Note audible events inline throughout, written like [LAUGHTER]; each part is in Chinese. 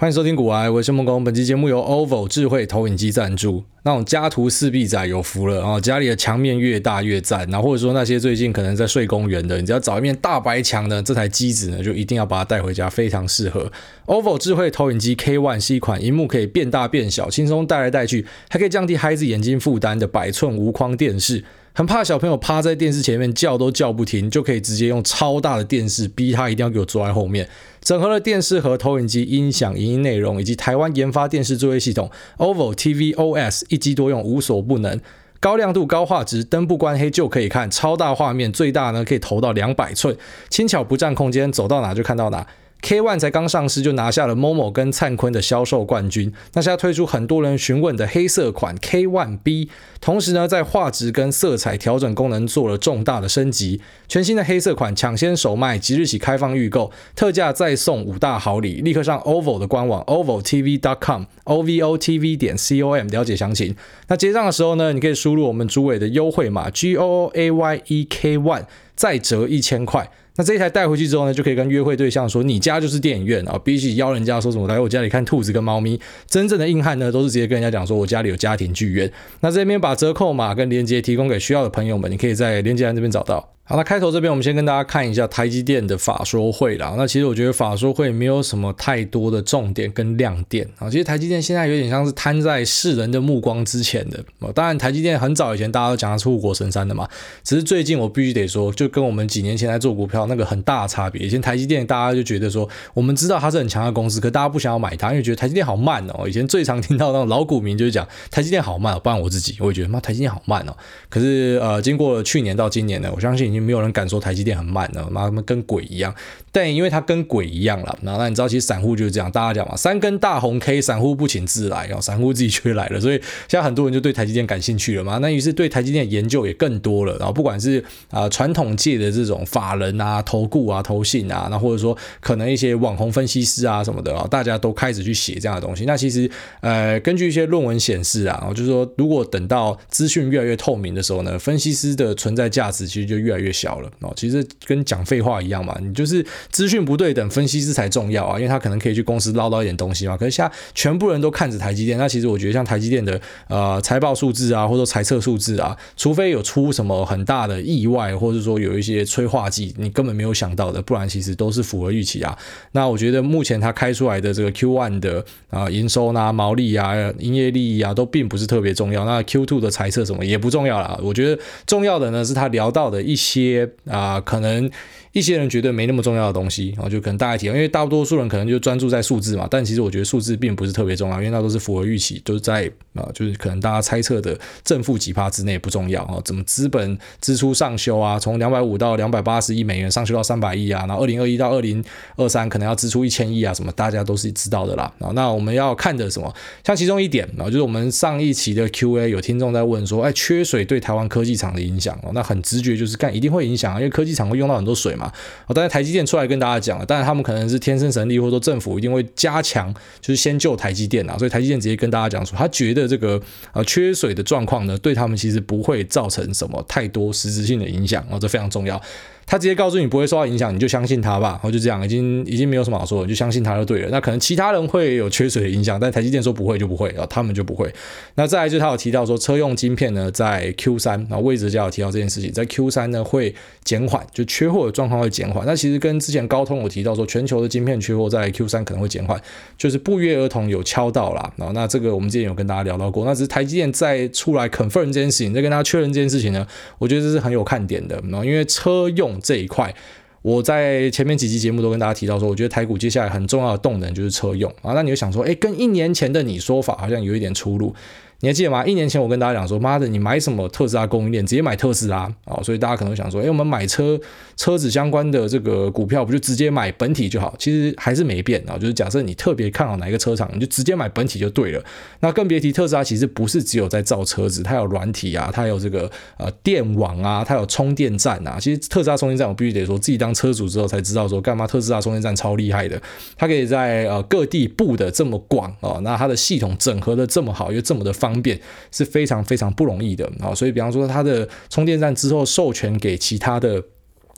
欢迎收听股癌，我是孟工。本期节目由 OVO 智慧投影机赞助。那种家徒四壁仔有福了啊！家里的墙面越大越赞。然后或者说那些最近可能在睡公园的，你只要找一面大白墙呢，这台机子呢就一定要把它带回家，非常适合。OVO 智慧投影机 K1 是一款荧幕可以变大变小，轻松带来带去，还可以降低孩子眼睛负担的百寸无框电视。很怕小朋友趴在电视前面叫都叫不停，就可以直接用超大的电视逼他一定要给我坐在后面。整合了电视和投影机音响、影音内容以及台湾研发电视作业系统 OVO TV OS 一机多用，无所不能。高亮度、高画质，灯不关黑就可以看，超大画面，最大呢可以投到两百寸，轻巧不占空间，走到哪就看到哪。K1 才刚上市就拿下了 Momo 跟灿坤的销售冠军，那现在推出很多人询问的黑色款 K1B，同时呢在画质跟色彩调整功能做了重大的升级，全新的黑色款抢先首卖，即日起开放预购，特价再送五大好礼，立刻上 OVO 的官网 ovotv.com，ovotv 点 com 了解详情。那结账的时候呢，你可以输入我们主委的优惠码 G O O A Y E K ONE，再折一千块。那这一台带回去之后呢，就可以跟约会对象说，你家就是电影院啊，比起邀人家说什么来我家里看兔子跟猫咪，真正的硬汉呢，都是直接跟人家讲说我家里有家庭剧院。那这边把折扣码跟链接提供给需要的朋友们，你可以在链接栏这边找到。好，那开头这边我们先跟大家看一下台积电的法说会啦。那其实我觉得法说会没有什么太多的重点跟亮点啊。其实台积电现在有点像是摊在世人的目光之前的。当然，台积电很早以前大家都讲它是护国神山的嘛。只是最近我必须得说，就跟我们几年前在做股票那个很大的差别。以前台积电大家就觉得说，我们知道它是很强的公司，可大家不想要买它，因为觉得台积电好慢哦。以前最常听到那种老股民就是讲台积电好慢，不然我自己我也觉得妈台积电好慢哦。可是呃，经过去年到今年呢，我相信已经没有人敢说台积。电很慢的，妈他们跟鬼一样。但因为它跟鬼一样了，然后那你知道，其实散户就是这样，大家讲嘛，三根大红 K，散户不请自来，然后散户自己却来了，所以现在很多人就对台积电感兴趣了嘛。那于是对台积电研究也更多了，然后不管是啊传统界的这种法人啊、投顾啊、投信啊，那或者说可能一些网红分析师啊什么的啊，大家都开始去写这样的东西。那其实呃，根据一些论文显示啊，就是说如果等到资讯越来越透明的时候呢，分析师的存在价值其实就越来越小了哦。其实跟讲废话一样嘛，你就是。资讯不对等，分析师才重要啊，因为他可能可以去公司捞到一点东西嘛。可是现在全部人都看着台积电，那其实我觉得像台积电的呃财报数字啊，或者说财测数字啊，除非有出什么很大的意外，或者说有一些催化剂你根本没有想到的，不然其实都是符合预期啊。那我觉得目前他开出来的这个 Q1 的啊营收啊、毛利啊、营业利益啊，都并不是特别重要。那 Q2 的财测什么也不重要啦。我觉得重要的呢是他聊到的一些些啊可能。一些人觉得没那么重要的东西，然后就可能大家提，因为大多数人可能就专注在数字嘛。但其实我觉得数字并不是特别重要，因为那都是符合预期，都是在啊，就是可能大家猜测的正负几趴之内不重要啊。怎么资本支出上修啊？从两百五到两百八十亿美元上修到三百亿啊？然后二零二一到二零二三可能要支出一千亿啊？什么大家都是知道的啦。啊，那我们要看的什么？像其中一点啊，就是我们上一期的 Q&A 有听众在问说，哎，缺水对台湾科技厂的影响哦？那很直觉就是干一定会影响啊，因为科技厂会用到很多水。嘛，哦，但是台积电出来跟大家讲了，当然他们可能是天生神力，或者说政府一定会加强，就是先救台积电啊，所以台积电直接跟大家讲说，他觉得这个呃缺水的状况呢，对他们其实不会造成什么太多实质性的影响，哦，这非常重要。他直接告诉你不会受到影响，你就相信他吧。然后就这样，已经已经没有什么好说的，就相信他就对了。那可能其他人会有缺水的影响，但台积电说不会就不会，然后他们就不会。那再来就是他有提到说，车用晶片呢，在 Q 三，然后魏哲家有提到这件事情，在 Q 三呢会减缓，就缺货的状况会减缓。那其实跟之前高通有提到说，全球的晶片缺货在 Q 三可能会减缓，就是不约而同有敲到啦。然后那这个我们之前有跟大家聊到过，那只是台积电再出来 confirm 这件事情，再跟大家确认这件事情呢，我觉得这是很有看点的。然后因为车用这一块。我在前面几期节目都跟大家提到说，我觉得台股接下来很重要的动能就是车用啊。那你就想说，诶，跟一年前的你说法好像有一点出入。你还记得吗？一年前我跟大家讲说，妈的，你买什么特斯拉供应链，直接买特斯拉、哦！所以大家可能想说，诶，我们买车车子相关的这个股票，不就直接买本体就好？其实还是没变啊、就是假设你特别看好哪一个车厂，你就直接买本体就对了。那更别提特斯拉，其实不是只有在造车子，它有软体啊，它有这个呃电网啊，它有充电站啊。其实特斯拉充电站，我必须得说自己当车主之后才知道说，干嘛特斯拉充电站超厉害的，它可以在呃各地布的这么广、哦，那它的系统整合的这么好，又这么的方方便，是。非常非常不容易的啊，所以比方说它的充电站之后授权给其他的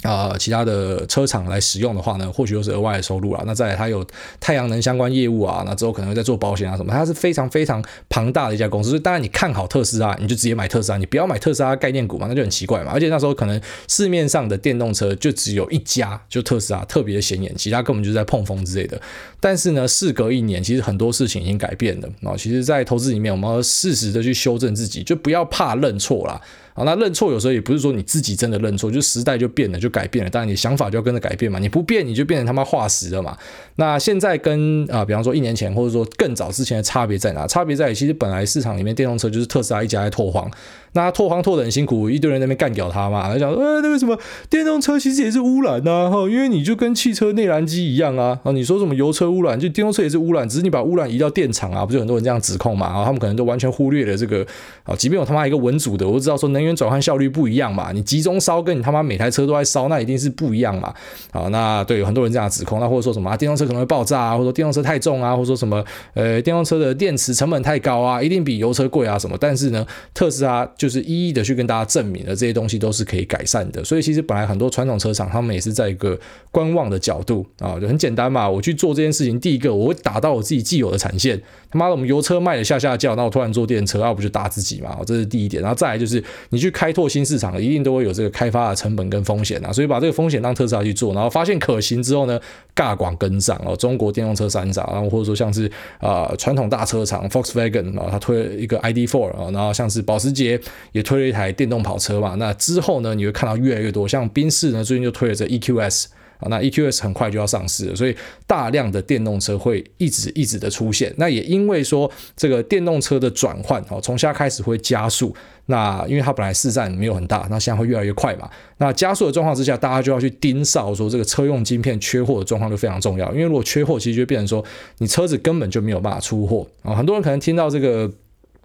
啊、其他的车厂来使用的话呢，或许又是额外的收入啦。那再来，它有太阳能相关业务啊，那之后可能会在做保险啊什么，它是非常非常庞大的一家公司。所以当然，你看好特斯拉，你就直接买特斯拉，你不要买特斯拉概念股嘛，那就很奇怪嘛。而且那时候可能市面上的电动车就只有一家，就特斯拉特别的显眼，其他根本就是在碰风之类的。但是呢，事隔一年，其实很多事情已经改变了啊。其实，在投资里面，我们要适时的去修正自己，就不要怕认错啦。啊，那认错有时候也不是说你自己真的认错，就时代就变了，就改变了。当然，你想法就要跟着改变嘛。你不变，你就变成他妈化石了嘛。那现在跟啊，比方说一年前或者说更早之前的差别在哪？差别在于，其实本来市场里面电动车就是特斯拉一家在拓荒。那拓荒拓得很辛苦，一堆人在那边干掉他嘛，他讲，呃，那个什么电动车其实也是污染呐，哈，因为你就跟汽车内燃机一样啊，啊，你说什么油车污染，就电动车也是污染，只是你把污染移到电厂啊，不就很多人这样指控嘛，然后他们可能都完全忽略了这个，啊，即便有他妈一个文组的，我都知道说能源转换效率不一样嘛，你集中烧跟你他妈每台车都在烧，那一定是不一样嘛，啊，那对有很多人这样指控，那或者说什么啊，电动车可能会爆炸啊，或者说电动车太重啊，或者说什么呃，电动车的电池成本太高啊，一定比油车贵啊什么，但是呢，特斯拉就是一一的去跟大家证明了这些东西都是可以改善的，所以其实本来很多传统车厂他们也是在一个观望的角度啊，就很简单嘛，我去做这件事情，第一个我会打到我自己既有的产线，他妈的我们油车卖的下下叫，那我突然做电车，那我不就打自己嘛？这是第一点，然后再来就是你去开拓新市场，一定都会有这个开发的成本跟风险啊，所以把这个风险让特斯拉去做，然后发现可行之后呢，尬广跟上哦，中国电动车三傻，然后或者说像是啊传统大车厂 Volkswagen 啊，他推了一个 ID.4 啊，然后像是保时捷也推了一台。电动跑车嘛，那之后呢，你会看到越来越多，像宾士呢，最近就推了这 EQS 啊，那 EQS 很快就要上市了，所以大量的电动车会一直一直的出现。那也因为说这个电动车的转换哦，从现在开始会加速。那因为它本来市占没有很大，那现在会越来越快嘛。那加速的状况之下，大家就要去盯梢，说这个车用晶片缺货的状况就非常重要。因为如果缺货，其实就变成说你车子根本就没有办法出货啊。很多人可能听到这个。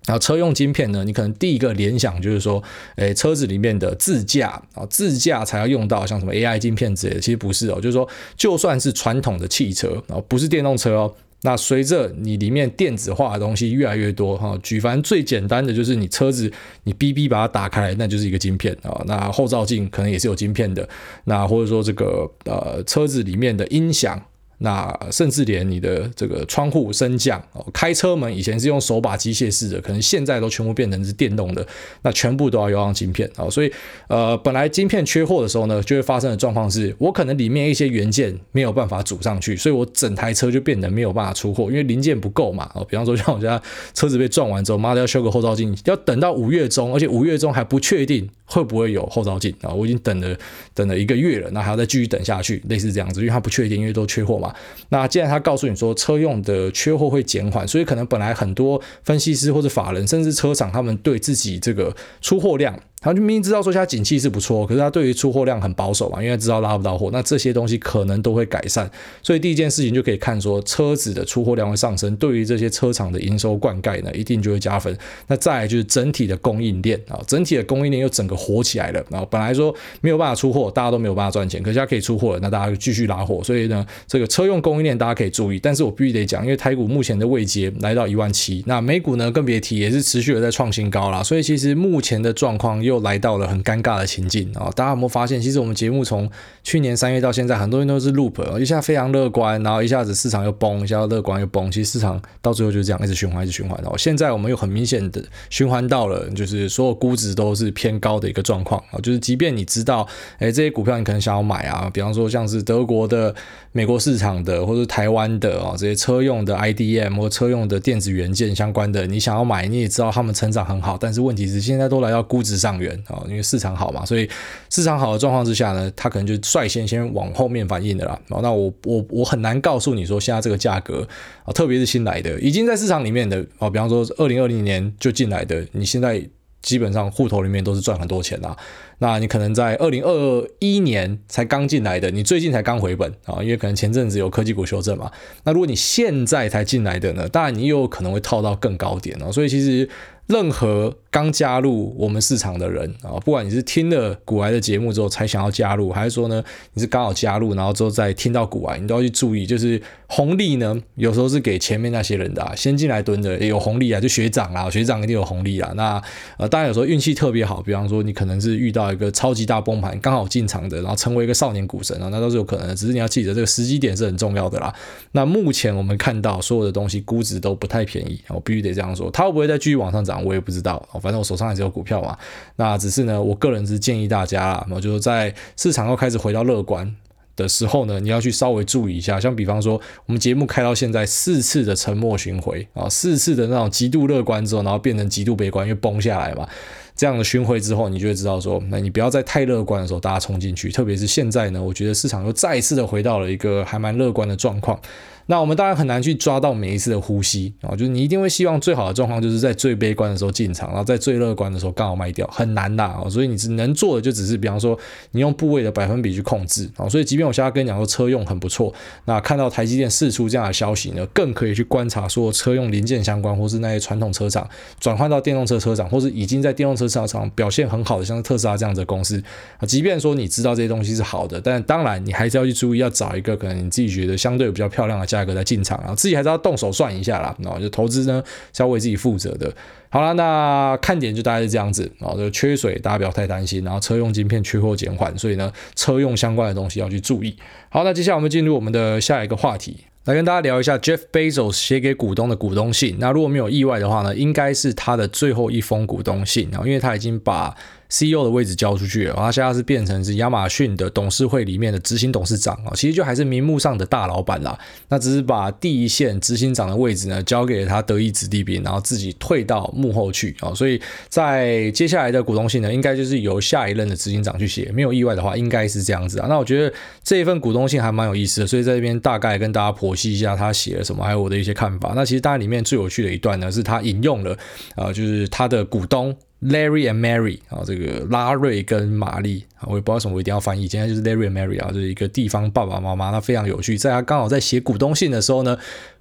然后车用晶片呢，你可能第一个联想就是说，诶，车子里面的自驾啊，自驾才要用到像什么 AI 晶片之类的，其实不是哦，就是说，就算是传统的汽车啊，不是电动车哦，那随着你里面电子化的东西越来越多哈，举凡最简单的就是你车子你哔哔把它打开，那就是一个晶片啊，那后照镜可能也是有晶片的，那或者说这个呃车子里面的音响。那甚至连你的这个窗户升降哦，开车门以前是用手把机械式的，可能现在都全部变成是电动的，那全部都要用上晶片啊。所以呃，本来晶片缺货的时候呢，就会发生的状况是，我可能里面一些元件没有办法组上去，所以我整台车就变得没有办法出货，因为零件不够嘛。哦，比方说像我家车子被撞完之后，妈的要修个后照镜，要等到五月中，而且五月中还不确定会不会有后照镜啊。我已经等了等了一个月了，那还要再继续等下去，类似这样子，因为它不确定，因为都缺货嘛。那既然他告诉你说车用的缺货会减缓，所以可能本来很多分析师或者法人，甚至车厂，他们对自己这个出货量。他就明明知道说现在景气是不错，可是他对于出货量很保守嘛，因为知道拉不到货，那这些东西可能都会改善。所以第一件事情就可以看说车子的出货量会上升，对于这些车厂的营收灌溉呢，一定就会加分。那再来就是整体的供应链啊，整体的供应链又整个活起来了。然后本来说没有办法出货，大家都没有办法赚钱，可是它可以出货了，那大家就继续拉货。所以呢，这个车用供应链大家可以注意。但是我必须得讲，因为台股目前的位阶来到一万七，那美股呢更别提，也是持续的在创新高啦。所以其实目前的状况又来到了很。尴尬的情境啊！大家有没有发现，其实我们节目从去年三月到现在，很多人都是 loop，一下非常乐观，然后一下子市场又崩，一下乐观又崩。其实市场到最后就是这样，一直循环，一直循环。然后现在我们又很明显的循环到了，就是所有估值都是偏高的一个状况啊！就是即便你知道，哎，这些股票你可能想要买啊，比方说像是德国的、美国市场的，或者台湾的啊，这些车用的 IDM 或车用的电子元件相关的，你想要买，你也知道他们成长很好，但是问题是现在都来到估值上缘啊，因为市场好嘛，所以市场好的状况之下呢，它可能就率先先往后面反应的啦。那我我我很难告诉你说现在这个价格啊，特别是新来的，已经在市场里面的啊，比方说二零二零年就进来的，你现在基本上户头里面都是赚很多钱啦。那你可能在二零二一年才刚进来的，你最近才刚回本啊，因为可能前阵子有科技股修正嘛。那如果你现在才进来的呢，当然你又有可能会套到更高点哦。所以其实任何刚加入我们市场的人啊，不管你是听了股癌的节目之后才想要加入，还是说呢你是刚好加入，然后之后再听到股癌，你都要去注意，就是红利呢有时候是给前面那些人的，啊，先进来蹲的也有红利啊，就学长啊，学长一定有红利啊。那呃当然有时候运气特别好，比方说你可能是遇到一个超级大崩盘，刚好进场的，然后成为一个少年股神啊，那都是有可能的。只是你要记得这个时机点是很重要的啦。那目前我们看到所有的东西估值都不太便宜，我必须得这样说，它会不会再继续往上涨？我也不知道，反正我手上还是有股票嘛。那只是呢，我个人是建议大家我，就是在市场又开始回到乐观的时候呢，你要去稍微注意一下。像比方说，我们节目开到现在四次的沉默巡回啊，四次的那种极度乐观之后，然后变成极度悲观，又崩下来嘛。这样的巡回之后，你就会知道说，那你不要在太乐观的时候大家冲进去。特别是现在呢，我觉得市场又再一次的回到了一个还蛮乐观的状况。那我们当然很难去抓到每一次的呼吸啊，就是你一定会希望最好的状况就是在最悲观的时候进场，然后在最乐观的时候刚好卖掉，很难的啊。所以你只能做的就只是，比方说你用部位的百分比去控制啊。所以即便我现在跟你讲说车用很不错，那看到台积电释出这样的消息呢，更可以去观察说车用零件相关，或是那些传统车厂转换到电动车车厂，或是已经在电动车车厂表现很好的，像是特斯拉这样子的公司啊。即便说你知道这些东西是好的，但当然你还是要去注意，要找一个可能你自己觉得相对比较漂亮的价价格再进场啊。自己还是要动手算一下啦，然后就投资呢是要为自己负责的。好了，那看点就大概是这样子，然后就缺水，大家不要太担心。然后车用晶片缺货减缓，所以呢车用相关的东西要去注意。好，那接下来我们进入我们的下一个话题，来跟大家聊一下 Jeff Bezos 写给股东的股东信。那如果没有意外的话呢，应该是他的最后一封股东信，然后因为他已经把 CEO 的位置交出去了，然后他现在是变成是亚马逊的董事会里面的执行董事长啊，其实就还是名目上的大老板啦。那只是把第一线执行长的位置呢交给了他得意子弟兵，然后自己退到幕后去啊。所以在接下来的股东信呢，应该就是由下一任的执行长去写。没有意外的话，应该是这样子啊。那我觉得这一份股东信还蛮有意思的，所以在这边大概跟大家剖析一下他写了什么，还有我的一些看法。那其实当然里面最有趣的一段呢，是他引用了啊，就是他的股东。Larry and Mary 啊，这个拉瑞跟玛丽啊，我也不知道什么，我一定要翻译。今天就是 Larry and Mary 啊，就是一个地方爸爸妈妈，那非常有趣。在他刚好在写股东信的时候呢。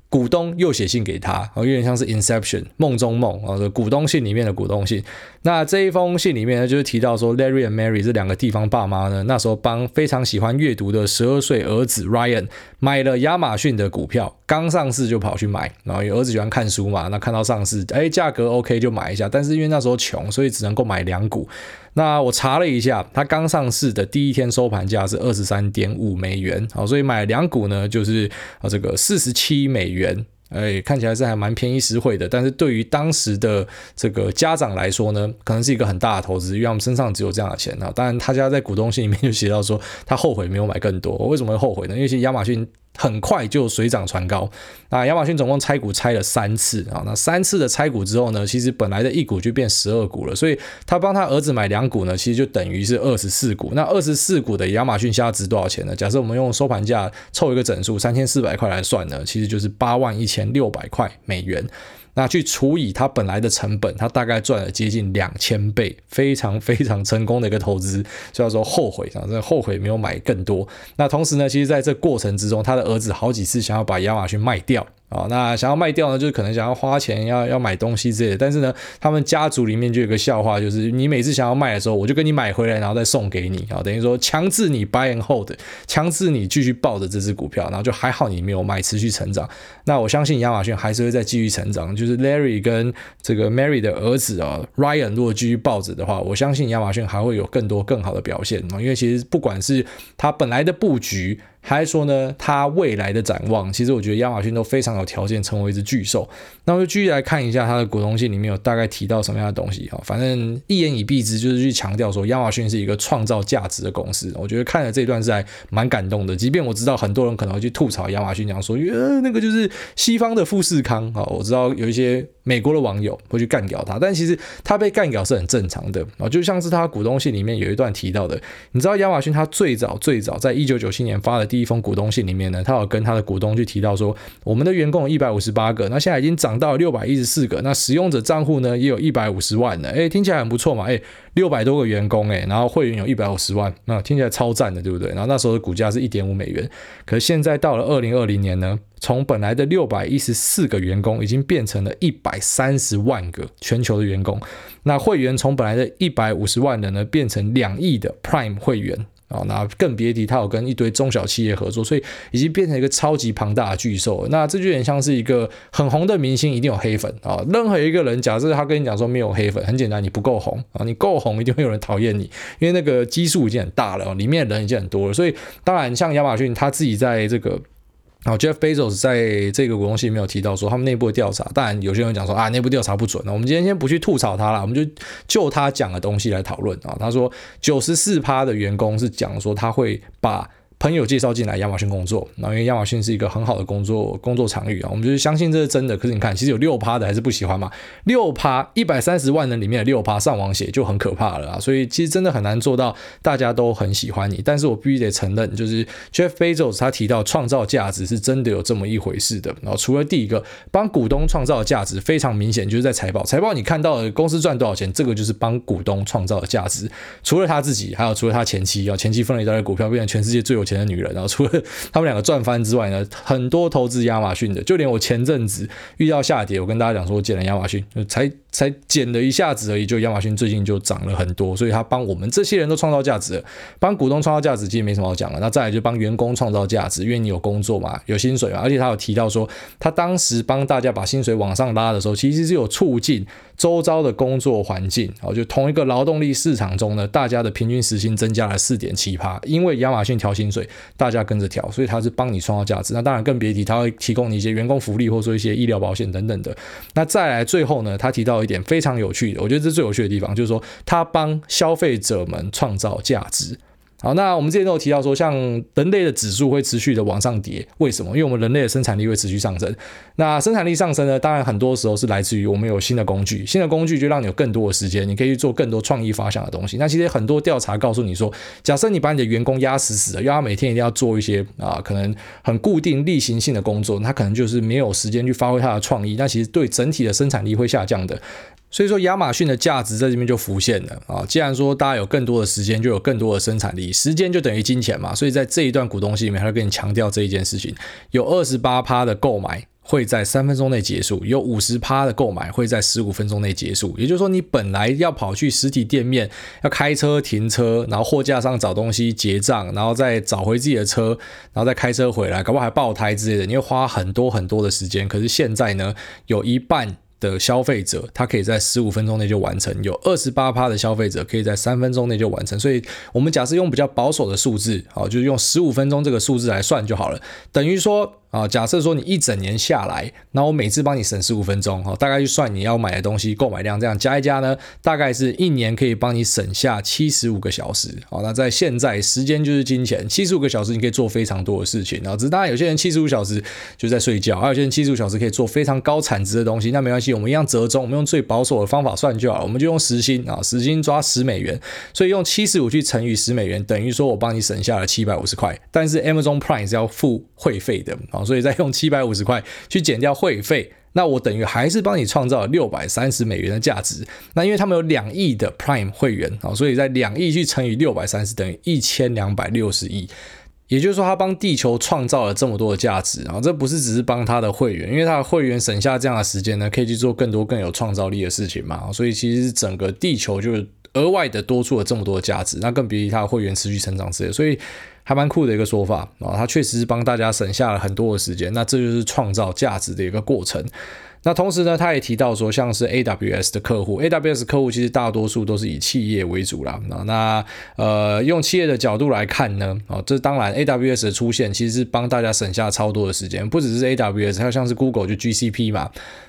股东又写信给他，有点像是 Inception 梦中梦啊，这股东信里面的股东信。那这一封信里面呢，就是提到说 Larry 和 Mary 这两个地方爸妈呢，那时候帮非常喜欢阅读的十二岁儿子 Ryan 买了亚马逊的股票，刚上市就跑去买，然后儿子喜欢看书嘛，那看到上市，哎，价格 OK 就买一下，但是因为那时候穷，所以只能够买两股。那我查了一下，它刚上市的第一天收盘价是二十三点五美元，好，所以买两股呢，就是啊这个四十七美元，哎，看起来是还蛮便宜实惠的。但是对于当时的这个家长来说呢，可能是一个很大的投资，因为他们身上只有这样的钱啊。当然，他家在股东信里面就写到说，他后悔没有买更多。我为什么会后悔呢？因为其实亚马逊。很快就水涨船高，那亚马逊总共拆股拆了三次啊，那三次的拆股之后呢，其实本来的一股就变十二股了，所以他帮他儿子买两股呢，其实就等于是二十四股。那二十四股的亚马逊现在值多少钱呢？假设我们用收盘价凑一个整数三千四百块来算呢，其实就是八万一千六百块美元。那去除以它本来的成本，它大概赚了接近两千倍，非常非常成功的一个投资，虽然说后悔，真的后悔没有买更多。那同时呢，其实在这过程之中，他的儿子好几次想要把亚马逊卖掉。啊、那想要卖掉呢，就是可能想要花钱要要买东西之类的。但是呢，他们家族里面就有个笑话，就是你每次想要卖的时候，我就跟你买回来，然后再送给你啊、哦，等于说强制你 buy and hold，强制你继续抱着这只股票，然后就还好你没有卖，持续成长。那我相信亚马逊还是会再继续成长。就是 Larry 跟这个 Mary 的儿子啊、哦、Ryan 如果继续抱着的话，我相信亚马逊还会有更多更好的表现。因为其实不管是它本来的布局。还是说呢，它未来的展望，其实我觉得亚马逊都非常有条件成为一只巨兽。那我就继续来看一下它的股东信里面有大概提到什么样的东西哈，反正一言以蔽之，就是去强调说亚马逊是一个创造价值的公司。我觉得看了这一段是还蛮感动的，即便我知道很多人可能会去吐槽亚马逊，讲说，呃，那个就是西方的富士康啊。我知道有一些美国的网友会去干掉他，但其实他被干掉是很正常的啊。就像是他股东信里面有一段提到的，你知道亚马逊他最早最早在一九九七年发的一封股东信里面呢，他有跟他的股东去提到说，我们的员工有一百五十八个，那现在已经涨到六百一十四个，那使用者账户呢也有一百五十万了，哎，听起来很不错嘛，哎，六百多个员工，哎，然后会员有一百五十万，那听起来超赞的，对不对？然后那时候的股价是一点五美元，可是现在到了二零二零年呢，从本来的六百一十四个员工，已经变成了一百三十万个全球的员工，那会员从本来的一百五十万人呢，变成两亿的 Prime 会员。啊，那更别提他有跟一堆中小企业合作，所以已经变成一个超级庞大的巨兽。那这就有点像是一个很红的明星，一定有黑粉啊。任何一个人，假设他跟你讲说没有黑粉，很简单，你不够红啊。你够红，一定会有人讨厌你，因为那个基数已经很大了，里面的人已经很多了。所以当然，像亚马逊他自己在这个。好，Jeff Bezos 在这个股东信没有提到说他们内部的调查，当然有些人讲说啊，内部调查不准。那我们今天先不去吐槽他了，我们就就他讲的东西来讨论啊。他说九十四趴的员工是讲说他会把。朋友介绍进来亚马逊工作，然后因为亚马逊是一个很好的工作工作场域啊，我们就是相信这是真的。可是你看，其实有六趴的还是不喜欢嘛，六趴一百三十万人里面的六趴上网写就很可怕了啊，所以其实真的很难做到大家都很喜欢你。但是我必须得承认，就是 Jeff Bezos 他提到创造价值是真的有这么一回事的。然后除了第一个帮股东创造价值非常明显，就是在财报，财报你看到的公司赚多少钱，这个就是帮股东创造的价值。除了他自己，还有除了他前妻啊，前妻分了一大堆股票，变成全世界最有钱的女人，然后除了 [LAUGHS] 他们两个赚翻之外呢，很多投资亚马逊的，就连我前阵子遇到下跌，我跟大家讲说，我捡了亚马逊，才才捡了一下子而已，就亚马逊最近就涨了很多，所以他帮我们这些人都创造价值，帮股东创造价值其实没什么好讲的。那再来就帮员工创造价值，因为你有工作嘛，有薪水嘛，而且他有提到说，他当时帮大家把薪水往上拉的时候，其实是有促进周遭的工作环境，哦，就同一个劳动力市场中呢，大家的平均时薪增加了四点七趴，因为亚马逊调薪水。大家跟着调，所以它是帮你创造价值。那当然更别提，它会提供你一些员工福利，或者说一些医疗保险等等的。那再来最后呢，他提到一点非常有趣的，我觉得这是最有趣的地方，就是说他帮消费者们创造价值。好，那我们之前都有提到说，像人类的指数会持续的往上叠，为什么？因为我们人类的生产力会持续上升。那生产力上升呢，当然很多时候是来自于我们有新的工具，新的工具就让你有更多的时间，你可以去做更多创意发想的东西。那其实很多调查告诉你说，假设你把你的员工压死死的，要他每天一定要做一些啊，可能很固定例行性的工作，他可能就是没有时间去发挥他的创意，那其实对整体的生产力会下降的。所以说，亚马逊的价值在这边就浮现了啊！既然说大家有更多的时间，就有更多的生产力，时间就等于金钱嘛。所以在这一段股东信里面，他就跟你强调这一件事情：有二十八趴的购买会在三分钟内结束，有五十趴的购买会在十五分钟内结束。也就是说，你本来要跑去实体店面，要开车停车，然后货架上找东西结账，然后再找回自己的车，然后再开车回来，搞不好还爆胎之类的，你会花很多很多的时间。可是现在呢，有一半。的消费者，他可以在十五分钟内就完成；有二十八趴的消费者可以在三分钟内就完成。所以，我们假设用比较保守的数字，好，就是用十五分钟这个数字来算就好了，等于说。啊，假设说你一整年下来，那我每次帮你省十五分钟，哈，大概就算你要买的东西购买量这样加一加呢，大概是一年可以帮你省下七十五个小时。好，那在现在时间就是金钱，七十五个小时你可以做非常多的事情。然后，只是当然有些人七十五小时就在睡觉，还有些人七十五小时可以做非常高产值的东西，那没关系，我们一样折中，我们用最保守的方法算就好，我们就用时薪啊，时薪抓十美元，所以用七十五去乘以十美元，等于说我帮你省下了七百五十块。但是 Amazon Prime 是要付会费的啊，所以再用七百五十块去减掉会费，那我等于还是帮你创造了六百三十美元的价值。那因为他们有两亿的 Prime 会员啊，所以在两亿去乘以六百三十等于一千两百六十亿。也就是说，他帮地球创造了这么多的价值啊，这不是只是帮他的会员，因为他的会员省下这样的时间呢，可以去做更多更有创造力的事情嘛。所以其实整个地球就额外的多出了这么多的价值，那更别提他的会员持续成长之类，所以。还蛮酷的一个说法啊，它确实是帮大家省下了很多的时间，那这就是创造价值的一个过程。那同时呢，他也提到说，像是 AWS 的客户，AWS 客户其实大多数都是以企业为主啦。那呃，用企业的角度来看呢，啊，这当然 AWS 的出现其实是帮大家省下超多的时间，不只是 AWS，还有像是 Google 就 GCP 嘛。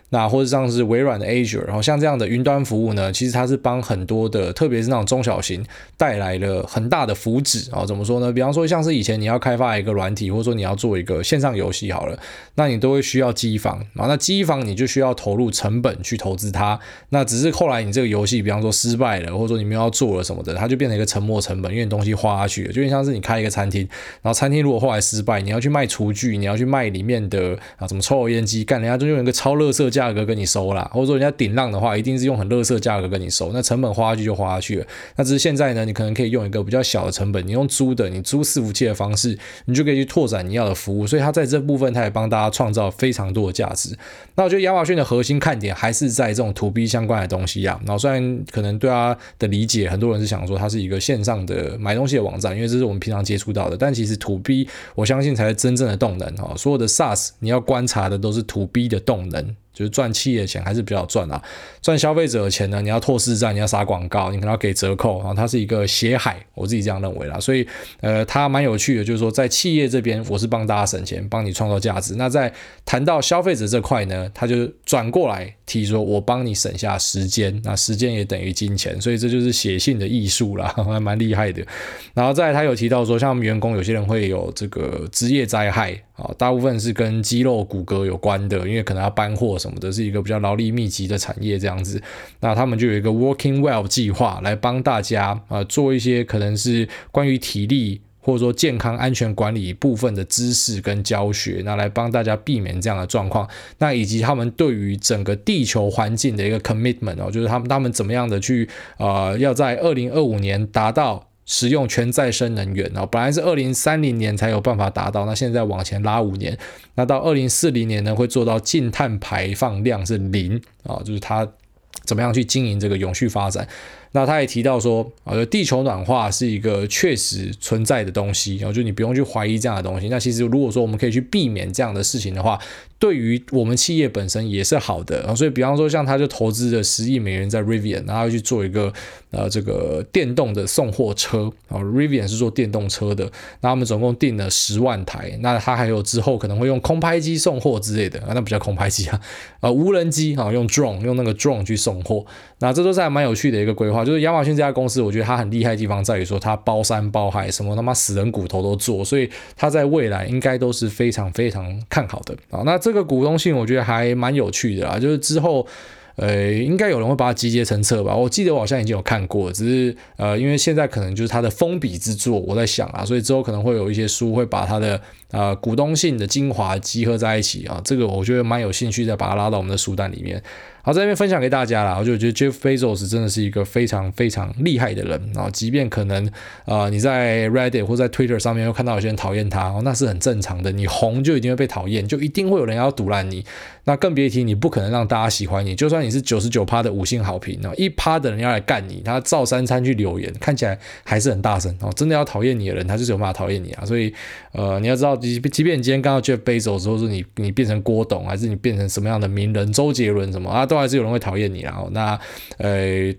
那或者像是微软的 Azure，然后像这样的云端服务呢，其实它是帮很多的，特别是那种中小型带来了很大的福祉啊。怎么说呢？比方说像是以前你要开发一个软体，或者说你要做一个线上游戏好了，那你都会需要机房啊。那机房你就需要投入成本去投资它。那只是后来你这个游戏，比方说失败了，或者说你们要做了什么的，它就变成一个沉没成本，因为你东西花下去了，就像是你开一个餐厅，然后餐厅如果后来失败，你要去卖厨具，你要去卖里面的啊什么抽油烟机，干人家就用一个超垃圾价格跟你收啦，或者说人家顶浪的话，一定是用很垃圾价格跟你收，那成本花下去就花下去了。那只是现在呢，你可能可以用一个比较小的成本，你用租的，你租伺服器的方式，你就可以去拓展你要的服务。所以它在这部分，它也帮大家创造非常多的价值。那我觉得亚马逊的核心看点还是在这种 To B 相关的东西啊。然后虽然可能对它的理解，很多人是想说它是一个线上的买东西的网站，因为这是我们平常接触到的。但其实 To B，我相信才是真正的动能啊。所有的 SaaS，你要观察的都是 To B 的动能。就是赚企业钱还是比较赚啊，赚消费者的钱呢？你要拓市占，你要撒广告，你可能要给折扣啊。它是一个血海，我自己这样认为啦。所以呃，它蛮有趣的，就是说在企业这边，我是帮大家省钱，帮你创造价值。那在谈到消费者这块呢，他就转过来提说，我帮你省下时间，那时间也等于金钱，所以这就是写信的艺术啦，[LAUGHS] 还蛮厉害的。然后再他有提到说，像员工有些人会有这个职业灾害啊，大部分是跟肌肉骨骼有关的，因为可能要搬货什什么的，是一个比较劳力密集的产业这样子。那他们就有一个 Working Well 计划来帮大家啊做一些可能是关于体力或者说健康安全管理部分的知识跟教学，那来帮大家避免这样的状况。那以及他们对于整个地球环境的一个 commitment 哦，就是他们他们怎么样的去呃要在二零二五年达到。使用全再生能源啊，本来是二零三零年才有办法达到，那现在往前拉五年，那到二零四零年呢，会做到净碳排放量是零啊，就是它怎么样去经营这个永续发展。那他也提到说，啊，地球暖化是一个确实存在的东西，然后就你不用去怀疑这样的东西。那其实如果说我们可以去避免这样的事情的话，对于我们企业本身也是好的。然后所以比方说像他就投资了十亿美元在 Rivian，然后去做一个呃这个电动的送货车啊，Rivian 是做电动车的，那他们总共订了十万台，那他还有之后可能会用空拍机送货之类的啊，那不叫空拍机啊，呃无人机啊，用 drone 用那个 drone 去送货，那这都是还蛮有趣的一个规划。就是亚马逊这家公司，我觉得它很厉害的地方在于说，它包山包海，什么他妈死人骨头都做，所以它在未来应该都是非常非常 [LAUGHS] 看好的啊。那这个股东信我觉得还蛮有趣的啦，就是之后。呃，应该有人会把它集结成册吧？我记得我好像已经有看过，只是呃，因为现在可能就是它的封笔之作，我在想啊，所以之后可能会有一些书会把它的呃股东性的精华集合在一起啊，这个我觉得蛮有兴趣，再把它拉到我们的书单里面。好，在这边分享给大家啦，我就觉得 Jeff Bezos 真的是一个非常非常厉害的人啊，即便可能呃你在 Reddit 或在 Twitter 上面又看到有些人讨厌他，哦，那是很正常的，你红就一定会被讨厌，就一定会有人要堵烂你。那更别提你不可能让大家喜欢你，就算你是九十九趴的五星好评，一趴的人要来干你，他照三餐去留言，看起来还是很大声哦。真的要讨厌你的人，他就是有办法讨厌你啊。所以，呃，你要知道，即即便你今天刚到 Jeff Bezos，或者说你你变成郭董，还是你变成什么样的名人，周杰伦什么啊，都还是有人会讨厌你啊。那，呃。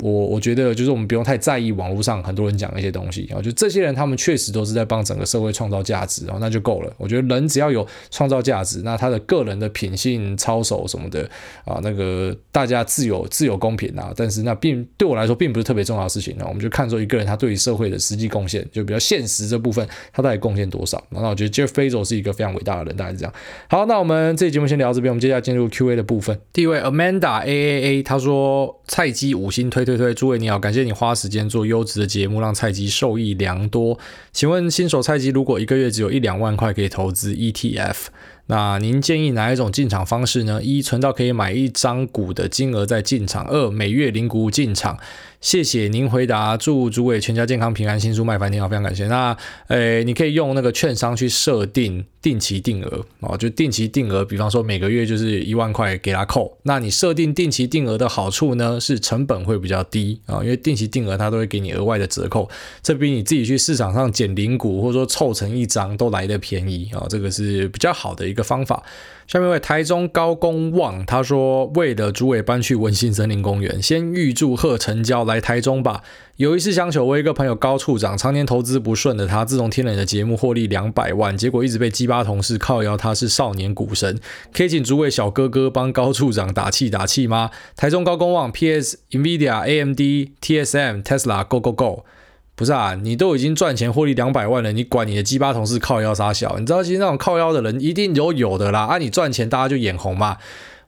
我我觉得就是我们不用太在意网络上很多人讲的一些东西啊，就这些人他们确实都是在帮整个社会创造价值啊，那就够了。我觉得人只要有创造价值，那他的个人的品性操守什么的啊，那个大家自有自有公平啊。但是那并对我来说并不是特别重要的事情啊。我们就看作一个人他对于社会的实际贡献，就比较现实这部分他到底贡献多少。那我觉得 Jeff Bezos 是一个非常伟大的人，大概是这样。好，那我们这期节目先聊到这边，我们接下来进入 Q&A 的部分。第一位 Amanda A A A，他说菜鸡五星推对对，诸位你好。感谢你花时间做优质的节目，让菜鸡受益良多。请问新手菜鸡如果一个月只有一两万块可以投资 ETF，那您建议哪一种进场方式呢？一存到可以买一张股的金额再进场；二每月零股进场。谢谢您回答，祝诸位全家健康平安，新书卖翻天，好，非常感谢。那，诶，你可以用那个券商去设定定期定额哦，就定期定额，比方说每个月就是一万块给他扣。那你设定定期定额的好处呢，是成本会比较低啊，因为定期定额它都会给你额外的折扣，这比你自己去市场上捡零股或者说凑成一张都来得便宜啊，这个是比较好的一。个方法。下面一位台中高公望，他说为了主委搬去文心森林公园，先预祝贺成交来台中吧。有一次相求，我一个朋友高处长，常年投资不顺的他，自从听了你的节目获利两百万，结果一直被鸡巴同事靠腰，他是少年股神，可以请主委小哥哥帮高处长打气打气吗？台中高公望，PS Nvidia AMD TSM Tesla Go Go Go。不是啊，你都已经赚钱获利两百万了，你管你的鸡巴同事靠腰杀小？你知道其实那种靠腰的人一定有有的啦，啊，你赚钱大家就眼红嘛。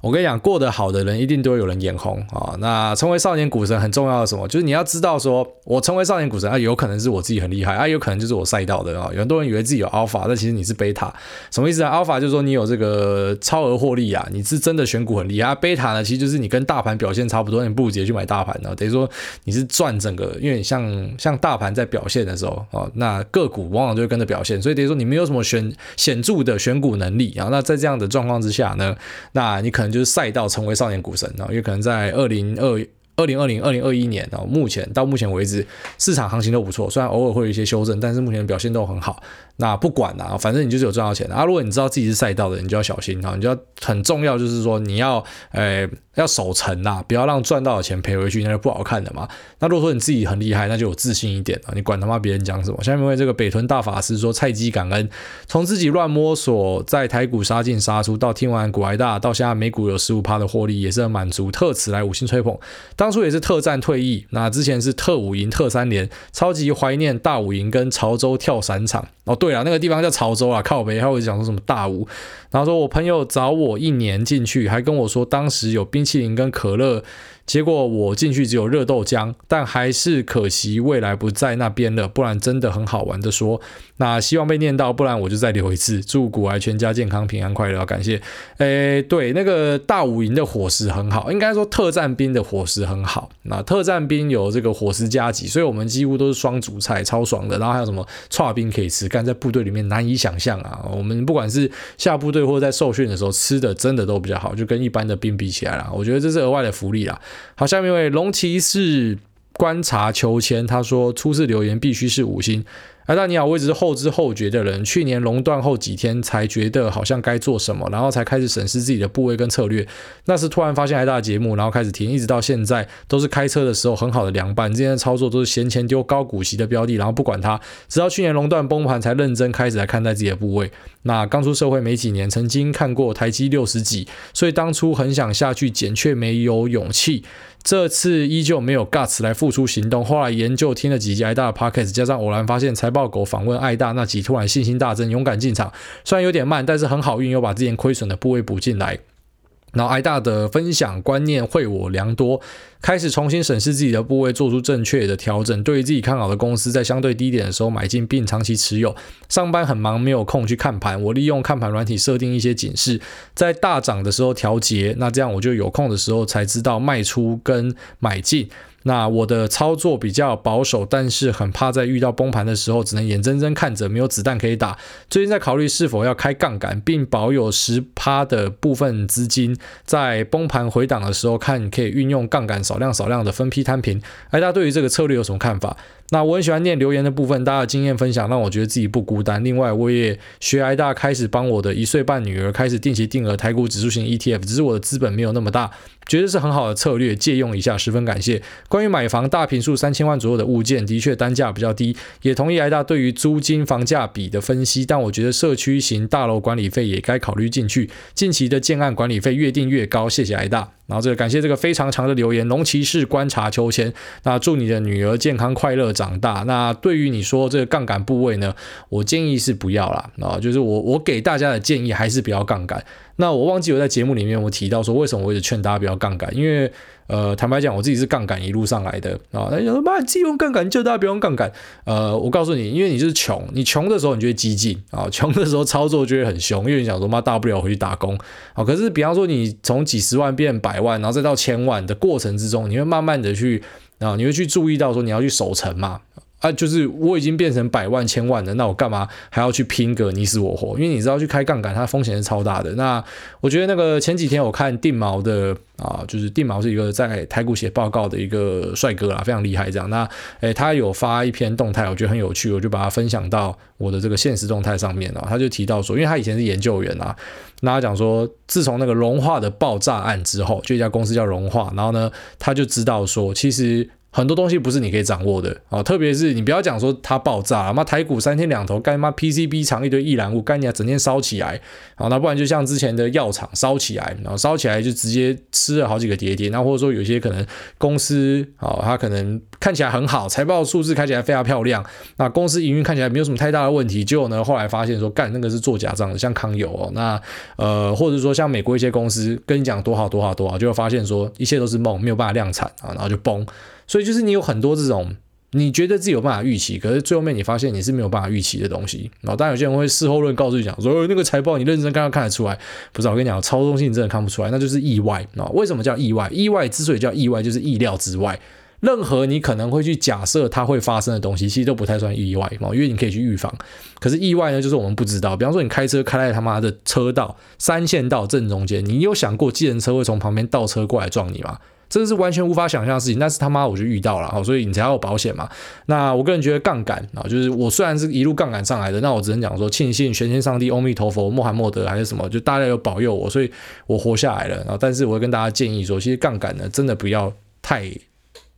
我跟你讲，过得好的人一定都有人眼红啊。那成为少年股神很重要的什么？就是你要知道说，我成为少年股神啊，有可能是我自己很厉害啊，有可能就是我赛道的啊。有很多人以为自己有 alpha，但其实你是贝塔，什么意思啊？alpha 就是说你有这个超额获利啊，你是真的选股很厉害。贝塔呢，其实就是你跟大盘表现差不多，你不如直接去买大盘呢。等于说你是赚整个，因为你像像大盘在表现的时候啊，那个股往往就会跟着表现，所以等于说你没有什么选显著的选股能力啊。那在这样的状况之下呢，那你可能就是赛道成为。少年股神啊，因为可能在二零二二零二零二零二一年啊，目前到目前为止市场行情都不错，虽然偶尔会有一些修正，但是目前表现都很好。那不管啦，反正你就是有赚到钱的啊。如果你知道自己是赛道的，你就要小心啊，你就要很重要，就是说你要呃要守成呐，不要让赚到的钱赔回去，那就不好看的嘛。那如果说你自己很厉害，那就有自信一点啊，你管他妈别人讲什么。下面为这个北屯大法师说，菜鸡感恩，从自己乱摸索，在台股杀进杀出，到听完股癌大，到现在美股有十五趴的获利，也是很满足。特此来五星吹捧，当初也是特战退役，那之前是特五营特三连，超级怀念大五营跟潮州跳伞场。哦，对了，那个地方叫潮州啊，靠北，他会讲说什么大吴，然后说我朋友找我一年进去，还跟我说当时有冰淇淋跟可乐。结果我进去只有热豆浆，但还是可惜未来不在那边了，不然真的很好玩的说。那希望被念到，不然我就再留一次。祝古癌全家健康平安快乐，感谢。诶，对，那个大五营的伙食很好，应该说特战兵的伙食很好。那特战兵有这个伙食加急，所以我们几乎都是双主菜，超爽的。然后还有什么串冰可以吃，干在部队里面难以想象啊。我们不管是下部队或者在受训的时候吃的，真的都比较好，就跟一般的兵比起来了，我觉得这是额外的福利啦。好，下面一位龙骑士观察秋千，他说初次留言必须是五星。哎，大你好，我一直是后知后觉的人，去年熔断后几天才觉得好像该做什么，然后才开始审视自己的部位跟策略。那是突然发现癌大节目，然后开始听，一直到现在都是开车的时候很好的凉拌。之前的操作都是闲钱丢高股息的标的，然后不管它，直到去年熔断崩盘才认真开始来看待自己的部位。那刚出社会没几年，曾经看过台积六十几，所以当初很想下去捡，却没有勇气。这次依旧没有 guts 来付出行动。后来研究听了几集爱大的 podcast，加上偶然发现财报狗访问爱大那集，突然信心大增，勇敢进场。虽然有点慢，但是很好运，又把之前亏损的部位补进来。然后挨大的分享观念会我良多，开始重新审视自己的部位，做出正确的调整。对于自己看好的公司，在相对低点的时候买进，并长期持有。上班很忙，没有空去看盘，我利用看盘软体设定一些警示，在大涨的时候调节。那这样我就有空的时候才知道卖出跟买进。那我的操作比较保守，但是很怕在遇到崩盘的时候，只能眼睁睁看着没有子弹可以打。最近在考虑是否要开杠杆，并保有十趴的部分资金，在崩盘回档的时候，看可以运用杠杆少量少量的分批摊平。哎，大家对于这个策略有什么看法？那我很喜欢念留言的部分，大家的经验分享让我觉得自己不孤单。另外，我也学癌大开始帮我的一岁半女儿开始定期定额台股指数型 ETF，只是我的资本没有那么大，觉得是很好的策略，借用一下，十分感谢。关于买房大平数三千万左右的物件，的确单价比较低，也同意癌大对于租金房价比的分析，但我觉得社区型大楼管理费也该考虑进去。近期的建案管理费越定越高，谢谢癌大。然后这个感谢这个非常长的留言，龙骑士观察秋千。那祝你的女儿健康快乐长大。那对于你说这个杠杆部位呢，我建议是不要啦。啊，就是我我给大家的建议还是不要杠杆。那我忘记我在节目里面我提到说，为什么我一直劝大家不要杠杆，因为。呃，坦白讲，我自己是杠杆一路上来的啊。那有人说妈，你自己用杠杆，就大家不用杠杆。呃，我告诉你，因为你就是穷，你穷的时候你就会激进啊，穷的时候操作就会很凶，因为你想说妈，大不了回去打工啊。可是，比方说你从几十万变百万，然后再到千万的过程之中，你会慢慢的去啊，你会去注意到说你要去守城嘛。啊，就是我已经变成百万千万了，那我干嘛还要去拼个你死我活？因为你知道去开杠杆，它风险是超大的。那我觉得那个前几天我看定锚的啊，就是定锚是一个在台股写报告的一个帅哥啦，非常厉害这样。那诶，他有发一篇动态，我觉得很有趣，我就把它分享到我的这个现实动态上面了。他就提到说，因为他以前是研究员啊，那他讲说，自从那个融化的爆炸案之后，就一家公司叫融化，然后呢，他就知道说，其实。很多东西不是你可以掌握的啊，特别是你不要讲说它爆炸，妈台股三天两头干妈 PCB 厂一堆易燃物，干你啊整天烧起来，啊，那不然就像之前的药厂烧起来，然后烧起来就直接吃了好几个跌停，那或者说有些可能公司啊，它可能看起来很好，财报数字看起来非常漂亮，那公司营运看起来没有什么太大的问题，结果呢后来发现说干那个是做假账的，像康友哦，那呃或者说像美国一些公司跟你讲多好多好多好，就会发现说一切都是梦，没有办法量产啊，然后就崩。所以就是你有很多这种，你觉得自己有办法预期，可是最后面你发现你是没有办法预期的东西。然后当然有些人会事后论告诉你讲说，那个财报你认真刚刚看得出来，不是我跟你讲，操纵性真的看不出来，那就是意外啊。为什么叫意外？意外之所以叫意外，就是意料之外。任何你可能会去假设它会发生的东西，其实都不太算意外嘛，因为你可以去预防。可是意外呢，就是我们不知道。比方说你开车开在他妈的车道三线道正中间，你有想过计程车会从旁边倒车过来撞你吗？这是完全无法想象的事情，但是他妈我就遇到了，所以你才要有保险嘛。那我个人觉得杠杆啊，就是我虽然是一路杠杆上来的，那我只能讲说庆幸全天上帝、阿弥陀佛、穆罕默德还是什么，就大家有保佑我，所以我活下来了。然后，但是我会跟大家建议说，其实杠杆呢，真的不要太。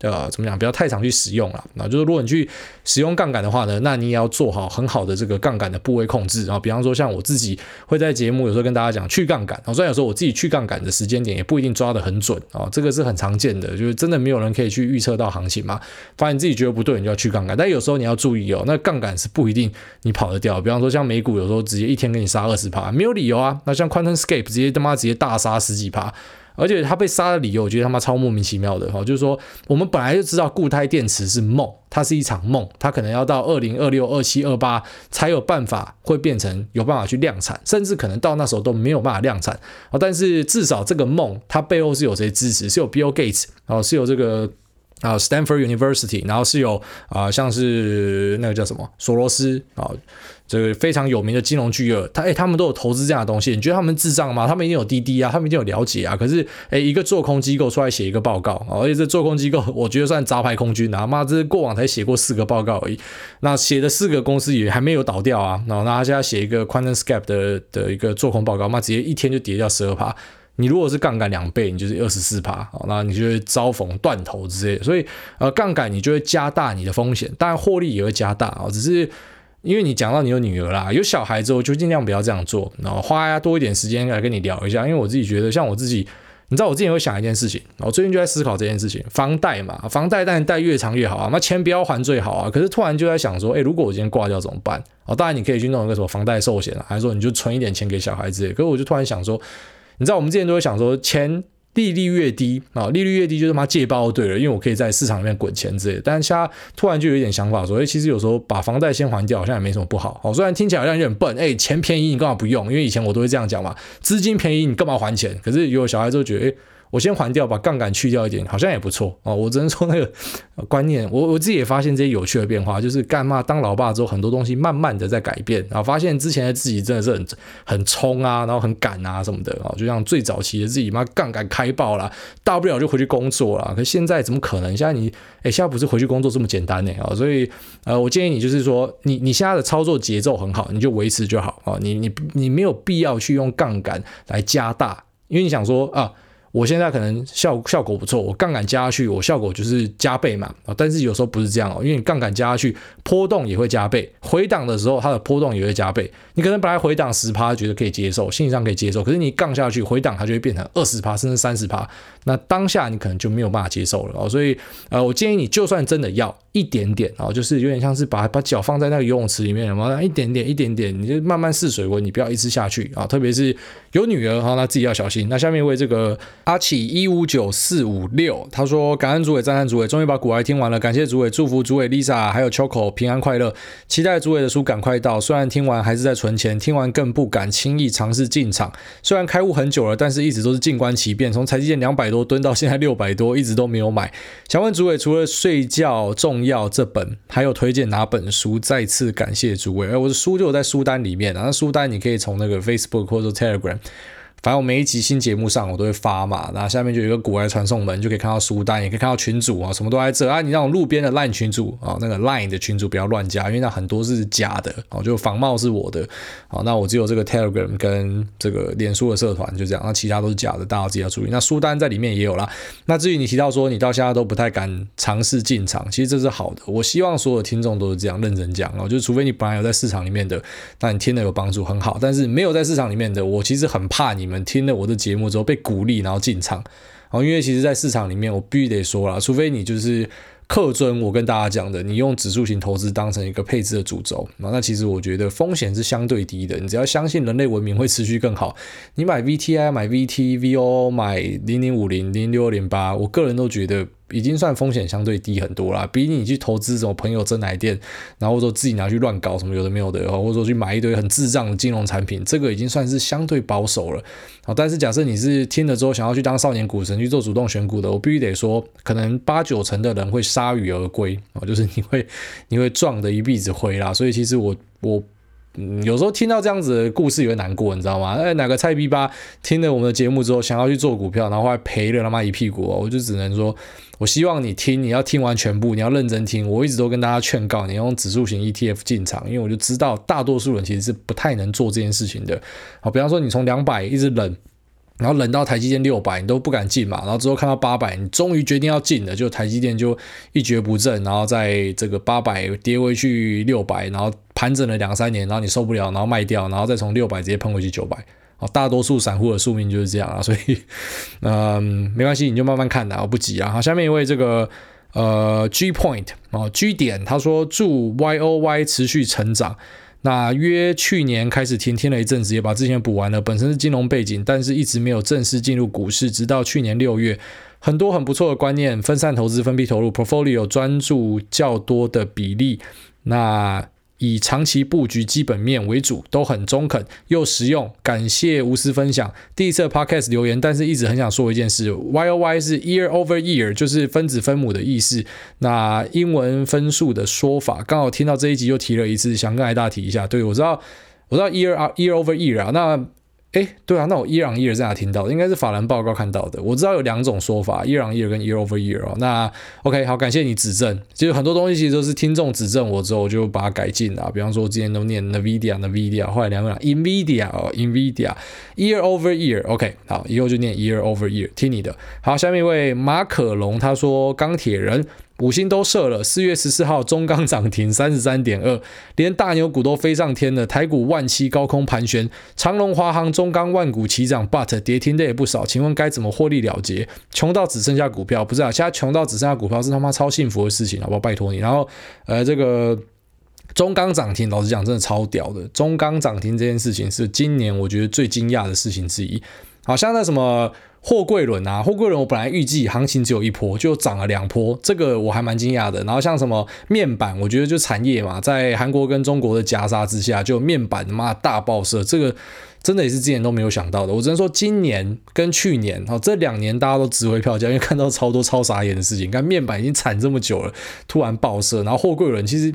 呃，怎么讲？不要太常去使用了。那就是如果你去使用杠杆的话呢，那你也要做好很好的这个杠杆的部位控制。然后，比方说像我自己会在节目有时候跟大家讲去杠杆。啊，虽然有时候我自己去杠杆的时间点也不一定抓得很准啊，这个是很常见的，就是真的没有人可以去预测到行情嘛。发现自己觉得不对，你就要去杠杆。但有时候你要注意哦，那杠杆是不一定你跑得掉。比方说像美股有时候直接一天给你杀二十趴，没有理由啊。那像 QuantumScape 直接他妈直接大杀十几趴。而且他被杀的理由，我觉得他妈超莫名其妙的哈，就是说我们本来就知道固态电池是梦，它是一场梦，它可能要到二零二六、二七、二八才有办法会变成有办法去量产，甚至可能到那时候都没有办法量产啊。但是至少这个梦，它背后是有谁支持？是有 Bill Gates 啊，是有这个啊 Stanford University，然后是有啊像是那个叫什么索罗斯啊。这个非常有名的金融巨鳄，他哎，他们都有投资这样的东西，你觉得他们智障吗？他们一定有滴滴啊，他们一定有了解啊。可是哎，一个做空机构出来写一个报告，而且这做空机构，我觉得算杂牌空军啊，妈，这是过往才写过四个报告而已，那写的四个公司也还没有倒掉啊。然后那他现在写一个 Quantum Scap 的的一个做空报告，妈，直接一天就跌掉十二趴。你如果是杠杆两倍，你就是二十四趴，那你就会遭逢断头之类的。所以呃，杠杆你就会加大你的风险，当然获利也会加大啊，只是。因为你讲到你有女儿啦，有小孩之后就尽量不要这样做，然后花多一点时间来跟你聊一下。因为我自己觉得，像我自己，你知道我之前会想一件事情，我最近就在思考这件事情，房贷嘛，房贷但贷越长越好啊，那钱不要还最好啊。可是突然就在想说，诶，如果我今天挂掉怎么办？哦，当然你可以去弄一个什么房贷寿险啊，还是说你就存一点钱给小孩子。可是我就突然想说，你知道我们之前都会想说钱。利率越低啊，利率越低就是妈借包对了，因为我可以在市场里面滚钱之类的。但是现在突然就有一点想法说，哎，其实有时候把房贷先还掉，好像也没什么不好。哦，虽然听起来好像有点笨，哎，钱便宜你干嘛不用？因为以前我都会这样讲嘛，资金便宜你干嘛还钱？可是有小孩就觉得，哎。我先还掉，把杠杆去掉一点，好像也不错哦。我只能说那个 [LAUGHS] 观念，我我自己也发现这些有趣的变化，就是干嘛当老爸之后，很多东西慢慢的在改变，然后发现之前的自己真的是很很冲啊，然后很赶啊什么的啊，就像最早期的自己妈杠杆开爆了，大不了就回去工作了。可现在怎么可能？现在你哎，现在不是回去工作这么简单呢啊？所以呃，我建议你就是说，你你现在的操作节奏很好，你就维持就好啊。你你你没有必要去用杠杆来加大，因为你想说啊。我现在可能效效果不错，我杠杆加下去，我效果就是加倍嘛啊！但是有时候不是这样哦，因为你杠杆加下去，波动也会加倍，回档的时候它的波动也会加倍。你可能本来回档十趴觉得可以接受，心理上可以接受，可是你杠下去回档，它就会变成二十趴甚至三十趴，那当下你可能就没有办法接受了哦。所以呃，我建议你就算真的要一点点啊，就是有点像是把把脚放在那个游泳池里面，然后一点点一点点，你就慢慢试水温，你不要一直下去啊。特别是有女儿哈，那自己要小心。那下面为这个。阿奇一五九四五六，他说感恩主委，赞叹主委，终于把古癌听完了，感谢主委，祝福主委 Lisa 还有 Choco 平安快乐，期待主委的书赶快到。虽然听完还是在存钱，听完更不敢轻易尝试进场。虽然开悟很久了，但是一直都是静观其变。从台积电两百多蹲到现在六百多，一直都没有买。想问主委，除了睡觉重要这本，还有推荐哪本书？再次感谢主委。哎，我的书就有在书单里面，然后书单你可以从那个 Facebook 或者 Telegram。反正我每一集新节目上，我都会发嘛，然后下面就有一个股癌传送门，就可以看到书单，也可以看到群组啊，什么都在这啊。你那种路边的 LINE 群组啊，那个 LINE 的群组不要乱加，因为那很多是假的哦，就仿冒是我的。好，那我只有这个 Telegram 跟这个脸书的社团就这样，那其他都是假的，大家自己要注意。那书单在里面也有啦。那至于你提到说你到现在都不太敢尝试进场，其实这是好的。我希望所有听众都是这样认真讲哦，就是除非你本来有在市场里面的，那你听了有帮助很好。但是没有在市场里面的，我其实很怕你们们听了我的节目。之后被鼓励，然后进场，然后，因为其实，在市场里面，我必须得说了，除非你就是客尊我跟大家讲的，你用指数型投资当成一个配置的主轴，那其实我觉得风险是相对低的。你只要相信人类文明会持续更好，你买 VTI、买 VT、VO、买零零五零、零六零八，我个人都觉得。已经算风险相对低很多了，比你去投资什么朋友真奶店，然后说自己拿去乱搞什么有的没有的，或者说去买一堆很智障的金融产品，这个已经算是相对保守了。好，但是假设你是听了之后想要去当少年股神去做主动选股的，我必须得说，可能八九成的人会铩羽而归啊，就是你会你会撞的一鼻子灰啦。所以其实我我。嗯，有时候听到这样子的故事也会难过，你知道吗？哎，哪个菜逼吧听了我们的节目之后，想要去做股票，然后还赔了他妈一屁股，我就只能说，我希望你听，你要听完全部，你要认真听。我一直都跟大家劝告，你用指数型 ETF 进场，因为我就知道大多数人其实是不太能做这件事情的。好，比方说你从两百一直冷。然后冷到台积电六百，你都不敢进嘛。然后之后看到八百，你终于决定要进了，就台积电就一蹶不振。然后在这个八百跌回去六百，然后盘整了两三年，然后你受不了，然后卖掉，然后再从六百直接喷回去九百。哦，大多数散户的宿命就是这样啊。所以，嗯，没关系，你就慢慢看的，我不急啊。好，下面一位这个呃 G Point 哦 G 点，他说祝 YOY 持续成长。那约去年开始听，听了一阵子，也把之前补完了。本身是金融背景，但是一直没有正式进入股市，直到去年六月，很多很不错的观念，分散投资、分批投入，portfolio 专注较多的比例。那以长期布局基本面为主，都很中肯又实用。感谢无私分享。第一次 podcast 留言，但是一直很想说一件事：Y O Y 是 year over year，就是分子分母的意思。那英文分数的说法，刚好听到这一集又提了一次，想跟大提一下。对，我知道，我知道 year year over year 啊，那。哎，对啊，那我 year on year 在哪听到的？应该是法人报告看到的。我知道有两种说法，year on year 跟 year over year 哦。那 OK，好，感谢你指正。其实很多东西其实都是听众指正我之后，我就把它改进了。比方说，我之前都念 NVIDIA，NVIDIA，后来两个讲 NVIDIA 哦，NVIDIA，year over year，OK，好，以后就念 year over year，听你的。好，下面一位马可龙，他说钢铁人。五星都射了，四月十四号中钢涨停三十三点二，连大牛股都飞上天了。台股万七高空盘旋，长荣、华航、中钢万股齐涨，but 跌停的也不少。请问该怎么获利了结？穷到只剩下股票，不是啊？现在穷到只剩下股票是他妈超幸福的事情，好不好？拜托你。然后，呃，这个中钢涨停，老实讲，真的超屌的。中钢涨停这件事情是今年我觉得最惊讶的事情之一。好像那什么。货柜轮啊，货柜轮我本来预计行情只有一波，就涨了两波，这个我还蛮惊讶的。然后像什么面板，我觉得就产业嘛，在韩国跟中国的夹杀之下，就面板妈大爆射，这个真的也是之前都没有想到的。我只能说今年跟去年，哦，这两年大家都值回票价，因为看到超多超傻眼的事情。你看面板已经惨这么久了，突然爆射，然后货柜轮其实。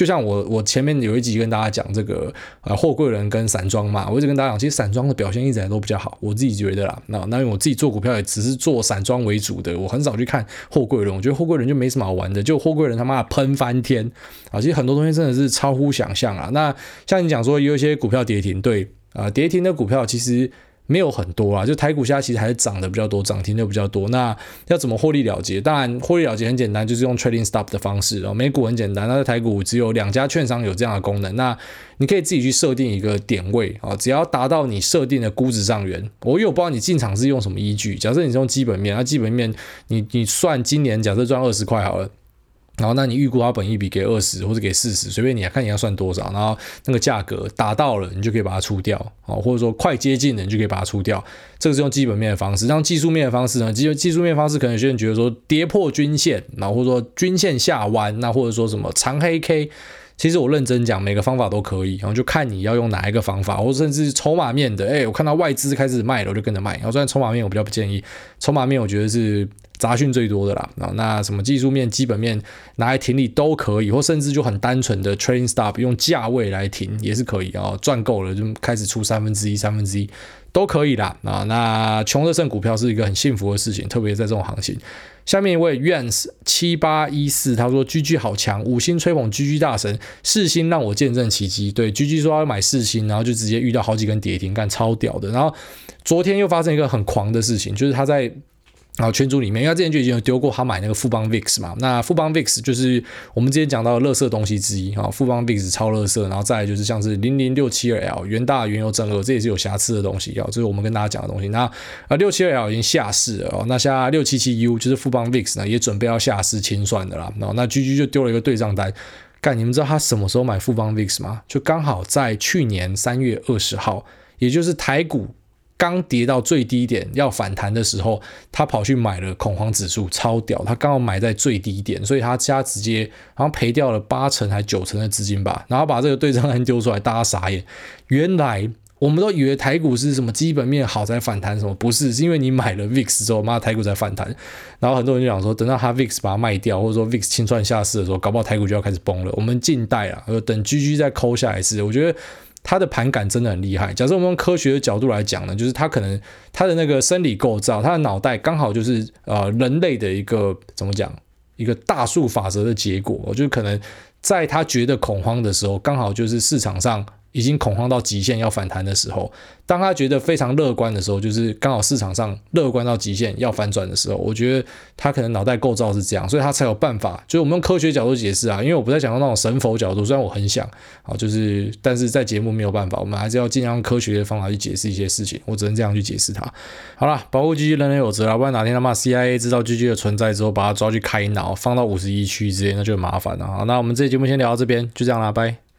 就像我我前面有一集跟大家讲这个呃货柜人跟散装嘛，我一直跟大家讲，其实散装的表现一直来都比较好，我自己觉得啦。那那因为我自己做股票也只是做散装为主的，我很少去看货柜人。我觉得货柜人就没什么好玩的，就货柜人他妈的喷翻天啊！其实很多东西真的是超乎想象啊。那像你讲说有一些股票跌停，对啊，跌停的股票其实。没有很多啊，就台股现在其实还是涨的比较多，涨停的比较多。那要怎么获利了结？当然，获利了结很简单，就是用 trading stop 的方式哦。美股很简单，那在台股只有两家券商有这样的功能。那你可以自己去设定一个点位啊，只要达到你设定的估值上缘。我又不知道你进场是用什么依据。假设你是用基本面，那基本面你你算今年假设赚二十块好了。然后，那你预估它本益比给二十或者给四十，随便你看你要算多少，然后那个价格达到了，你就可以把它出掉，哦，或者说快接近了，你就可以把它出掉。这个是用基本面的方式，像技术面的方式呢？技技术面方式，可能有些人觉得说跌破均线，然后或者说均线下弯，那或者说什么长黑 K，其实我认真讲，每个方法都可以，然后就看你要用哪一个方法，或甚至筹码面的，哎，我看到外资开始卖了，我就跟着卖。然后虽然筹码面我比较不建议，筹码面我觉得是。杂讯最多的啦，啊那什么技术面、基本面拿来停利都可以，或甚至就很单纯的 trading stop 用价位来停也是可以啊，赚够了就开始出三分之一、三分之一都可以啦啊。那穷的胜股票是一个很幸福的事情，特别在这种行情。下面一位 Yans 七八一四他说：“GG 好强，五星吹捧 GG 大神，四星让我见证奇迹。”对，GG 说要买四星，然后就直接遇到好几根跌停，干超屌的。然后昨天又发生一个很狂的事情，就是他在。然后圈组里面，因为之前就已经有丢过他买那个富邦 VIX 嘛，那富邦 VIX 就是我们之前讲到的垃圾东西之一啊，富邦 VIX 超垃圾，然后再来就是像是零零六七二 L 元大原油正二，这也是有瑕疵的东西啊，这是我们跟大家讲的东西。那啊六七二 L 已经下市了哦，那现在六七七 U 就是富邦 VIX 呢，也准备要下市清算的啦。那 GG 就丢了一个对账单，干，你们知道他什么时候买富邦 VIX 吗？就刚好在去年三月二十号，也就是台股。刚跌到最低点要反弹的时候，他跑去买了恐慌指数，超屌！他刚好买在最低点，所以他家直接好像赔掉了八成还九成的资金吧。然后把这个对账单丢出来，大家傻眼。原来我们都以为台股是什么基本面好才反弹，什么不是？是因为你买了 VIX 之后，妈台股才反弹。然后很多人就想说，等到他 VIX 把它卖掉，或者说 VIX 清算下市的时候，搞不好台股就要开始崩了。我们静待啊，等 GG 再抠下一次。我觉得。他的盘感真的很厉害。假设我们用科学的角度来讲呢，就是他可能他的那个生理构造，他的脑袋刚好就是呃人类的一个怎么讲，一个大数法则的结果。我就是可能在他觉得恐慌的时候，刚好就是市场上。已经恐慌到极限要反弹的时候，当他觉得非常乐观的时候，就是刚好市场上乐观到极限要反转的时候，我觉得他可能脑袋构造是这样，所以他才有办法。就是我们用科学角度解释啊，因为我不太想用那种神佛角度，虽然我很想啊，就是但是在节目没有办法，我们还是要尽量用科学的方法去解释一些事情，我只能这样去解释它。好了，保护 GG 人人有责啊，不然哪天他妈 CIA 知道 GG 的存在之后，把他抓去开脑，放到五十一区之类，那就很麻烦了。好，那我们这节目先聊到这边，就这样啦，拜。